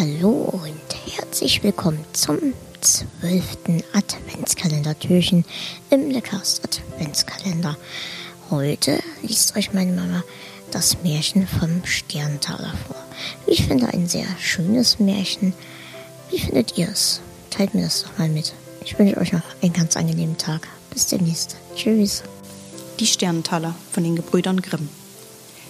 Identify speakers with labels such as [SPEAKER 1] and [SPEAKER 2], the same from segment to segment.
[SPEAKER 1] Hallo und herzlich willkommen zum zwölften Adventskalendertürchen im Leckers Adventskalender. Heute liest euch meine Mama das Märchen vom Sterntaler vor. Ich finde ein sehr schönes Märchen. Wie findet ihr es? Teilt mir das doch mal mit. Ich wünsche euch noch einen ganz angenehmen Tag. Bis demnächst. Tschüss.
[SPEAKER 2] Die Sterntaler von den Gebrüdern Grimm.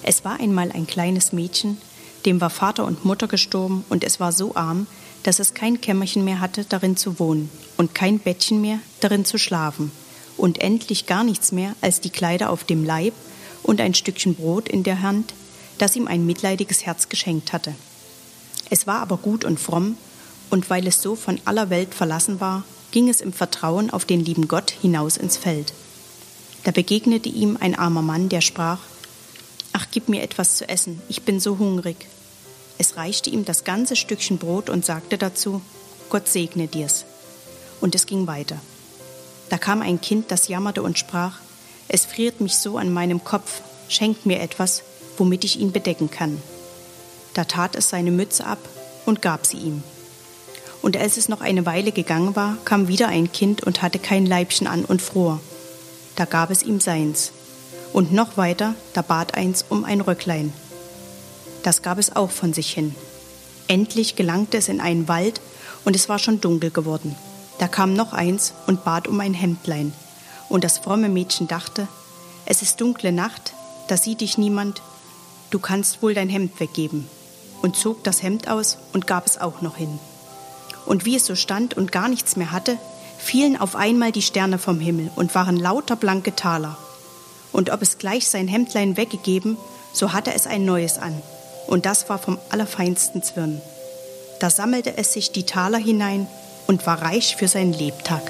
[SPEAKER 2] Es war einmal ein kleines Mädchen, dem war Vater und Mutter gestorben und es war so arm, dass es kein Kämmerchen mehr hatte, darin zu wohnen und kein Bettchen mehr, darin zu schlafen und endlich gar nichts mehr als die Kleider auf dem Leib und ein Stückchen Brot in der Hand, das ihm ein mitleidiges Herz geschenkt hatte. Es war aber gut und fromm, und weil es so von aller Welt verlassen war, ging es im Vertrauen auf den lieben Gott hinaus ins Feld. Da begegnete ihm ein armer Mann, der sprach Ach, gib mir etwas zu essen, ich bin so hungrig. Es reichte ihm das ganze Stückchen Brot und sagte dazu Gott segne dir's. Und es ging weiter. Da kam ein Kind, das jammerte und sprach Es friert mich so an meinem Kopf, schenkt mir etwas, womit ich ihn bedecken kann. Da tat es seine Mütze ab und gab sie ihm. Und als es noch eine Weile gegangen war, kam wieder ein Kind und hatte kein Leibchen an und fror. Da gab es ihm seins. Und noch weiter, da bat eins um ein Röcklein. Das gab es auch von sich hin. Endlich gelangte es in einen Wald und es war schon dunkel geworden. Da kam noch eins und bat um ein Hemdlein. Und das fromme Mädchen dachte, es ist dunkle Nacht, da sieht dich niemand, du kannst wohl dein Hemd weggeben. Und zog das Hemd aus und gab es auch noch hin. Und wie es so stand und gar nichts mehr hatte, fielen auf einmal die Sterne vom Himmel und waren lauter blanke Taler. Und ob es gleich sein Hemdlein weggegeben, so hatte es ein neues an, und das war vom allerfeinsten Zwirn. Da sammelte es sich die Taler hinein und war reich für sein Lebtag.